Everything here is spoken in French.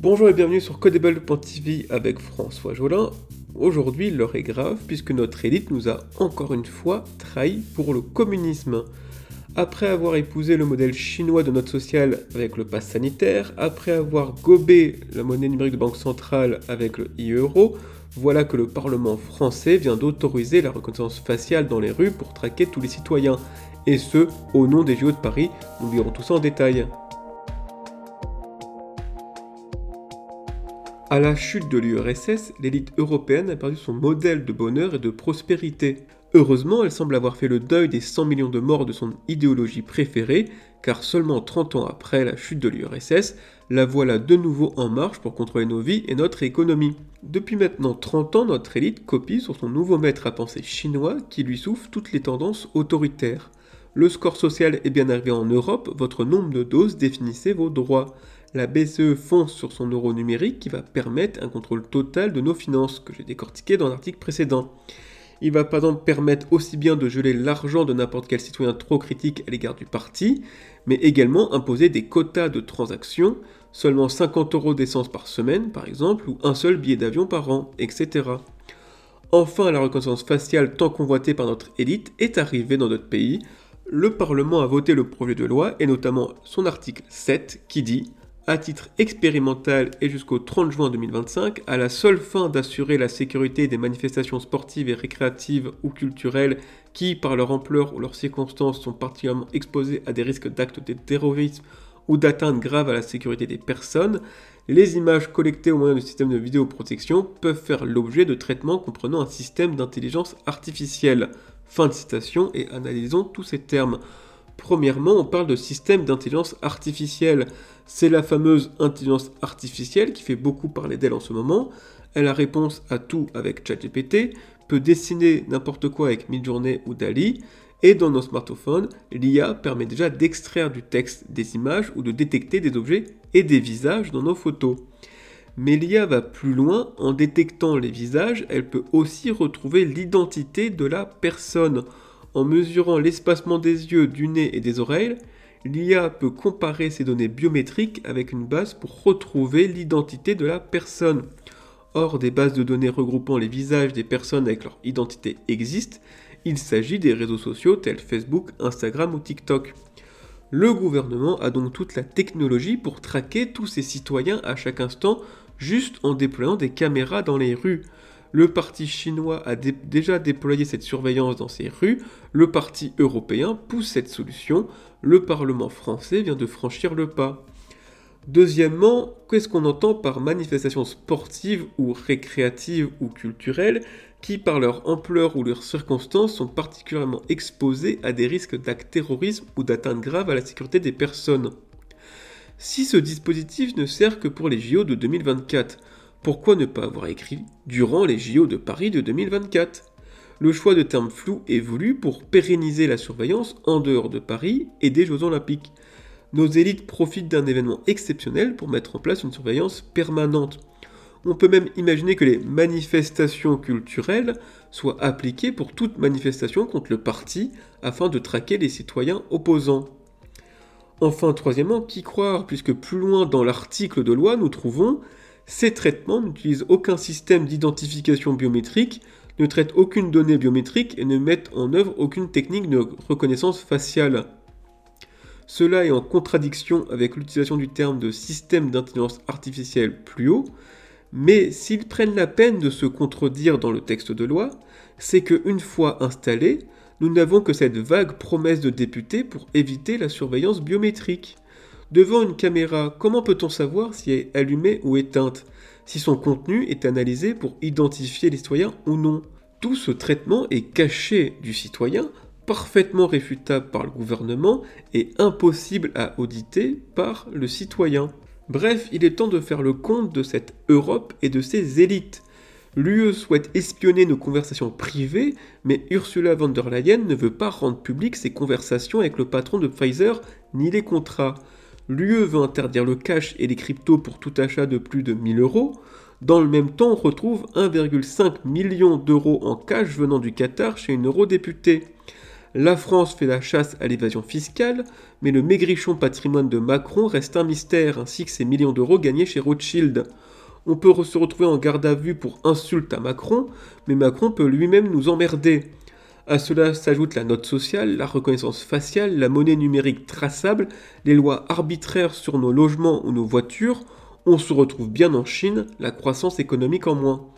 Bonjour et bienvenue sur Codable.tv avec François Jolin. Aujourd'hui, l'heure est grave puisque notre élite nous a encore une fois trahi pour le communisme. Après avoir épousé le modèle chinois de note sociale avec le pass sanitaire, après avoir gobé la monnaie numérique de banque centrale avec le e-euro, voilà que le Parlement français vient d'autoriser la reconnaissance faciale dans les rues pour traquer tous les citoyens, et ce, au nom des JO de Paris, nous verrons tout ça en détail. À la chute de l'URSS, l'élite européenne a perdu son modèle de bonheur et de prospérité. Heureusement, elle semble avoir fait le deuil des 100 millions de morts de son idéologie préférée, car seulement 30 ans après la chute de l'URSS, la voilà de nouveau en marche pour contrôler nos vies et notre économie. Depuis maintenant 30 ans, notre élite copie sur son nouveau maître à penser chinois qui lui souffle toutes les tendances autoritaires. Le score social est bien arrivé en Europe, votre nombre de doses définissait vos droits la BCE fonce sur son euro numérique qui va permettre un contrôle total de nos finances, que j'ai décortiqué dans l'article précédent. Il va par exemple permettre aussi bien de geler l'argent de n'importe quel citoyen trop critique à l'égard du parti, mais également imposer des quotas de transactions, seulement 50 euros d'essence par semaine par exemple, ou un seul billet d'avion par an, etc. Enfin, la reconnaissance faciale tant convoitée par notre élite est arrivée dans notre pays. Le Parlement a voté le projet de loi et notamment son article 7 qui dit à titre expérimental et jusqu'au 30 juin 2025, à la seule fin d'assurer la sécurité des manifestations sportives et récréatives ou culturelles qui, par leur ampleur ou leurs circonstances, sont particulièrement exposées à des risques d'actes de terrorisme ou d'atteinte grave à la sécurité des personnes, les images collectées au moyen du système de vidéoprotection peuvent faire l'objet de traitements comprenant un système d'intelligence artificielle. Fin de citation et analysons tous ces termes. Premièrement, on parle de système d'intelligence artificielle. C'est la fameuse intelligence artificielle qui fait beaucoup parler d'elle en ce moment. Elle a réponse à tout avec ChatGPT, peut dessiner n'importe quoi avec Midjourney ou Dali, et dans nos smartphones, l'IA permet déjà d'extraire du texte des images ou de détecter des objets et des visages dans nos photos. Mais l'IA va plus loin, en détectant les visages, elle peut aussi retrouver l'identité de la personne. En mesurant l'espacement des yeux, du nez et des oreilles, l'IA peut comparer ces données biométriques avec une base pour retrouver l'identité de la personne. Or, des bases de données regroupant les visages des personnes avec leur identité existent, il s'agit des réseaux sociaux tels Facebook, Instagram ou TikTok. Le gouvernement a donc toute la technologie pour traquer tous ses citoyens à chaque instant juste en déployant des caméras dans les rues. Le parti chinois a déjà déployé cette surveillance dans ses rues, le parti européen pousse cette solution, le Parlement français vient de franchir le pas. Deuxièmement, qu'est-ce qu'on entend par manifestations sportives ou récréatives ou culturelles qui, par leur ampleur ou leurs circonstances, sont particulièrement exposées à des risques d'actes terrorisme ou d'atteinte grave à la sécurité des personnes? Si ce dispositif ne sert que pour les JO de 2024, pourquoi ne pas avoir écrit durant les JO de Paris de 2024 Le choix de termes flous est voulu pour pérenniser la surveillance en dehors de Paris et des Jeux Olympiques. Nos élites profitent d'un événement exceptionnel pour mettre en place une surveillance permanente. On peut même imaginer que les manifestations culturelles soient appliquées pour toute manifestation contre le parti afin de traquer les citoyens opposants. Enfin, troisièmement, qui croire, puisque plus loin dans l'article de loi, nous trouvons ces traitements n'utilisent aucun système d'identification biométrique, ne traitent aucune donnée biométrique et ne mettent en œuvre aucune technique de reconnaissance faciale. Cela est en contradiction avec l'utilisation du terme de système d'intelligence artificielle plus haut, mais s'ils prennent la peine de se contredire dans le texte de loi, c'est que une fois installés, nous n'avons que cette vague promesse de députés pour éviter la surveillance biométrique. Devant une caméra, comment peut-on savoir si elle est allumée ou éteinte Si son contenu est analysé pour identifier les citoyens ou non? Tout ce traitement est caché du citoyen, parfaitement réfutable par le gouvernement et impossible à auditer par le citoyen. Bref, il est temps de faire le compte de cette Europe et de ses élites. L'UE souhaite espionner nos conversations privées, mais Ursula von der Leyen ne veut pas rendre publiques ses conversations avec le patron de Pfizer ni les contrats. L'UE veut interdire le cash et les cryptos pour tout achat de plus de 1000 euros. Dans le même temps, on retrouve 1,5 million d'euros en cash venant du Qatar chez une eurodéputée. La France fait la chasse à l'évasion fiscale, mais le maigrichon patrimoine de Macron reste un mystère, ainsi que ses millions d'euros gagnés chez Rothschild. On peut se retrouver en garde à vue pour insulte à Macron, mais Macron peut lui-même nous emmerder. À cela s'ajoute la note sociale, la reconnaissance faciale, la monnaie numérique traçable, les lois arbitraires sur nos logements ou nos voitures. On se retrouve bien en Chine, la croissance économique en moins.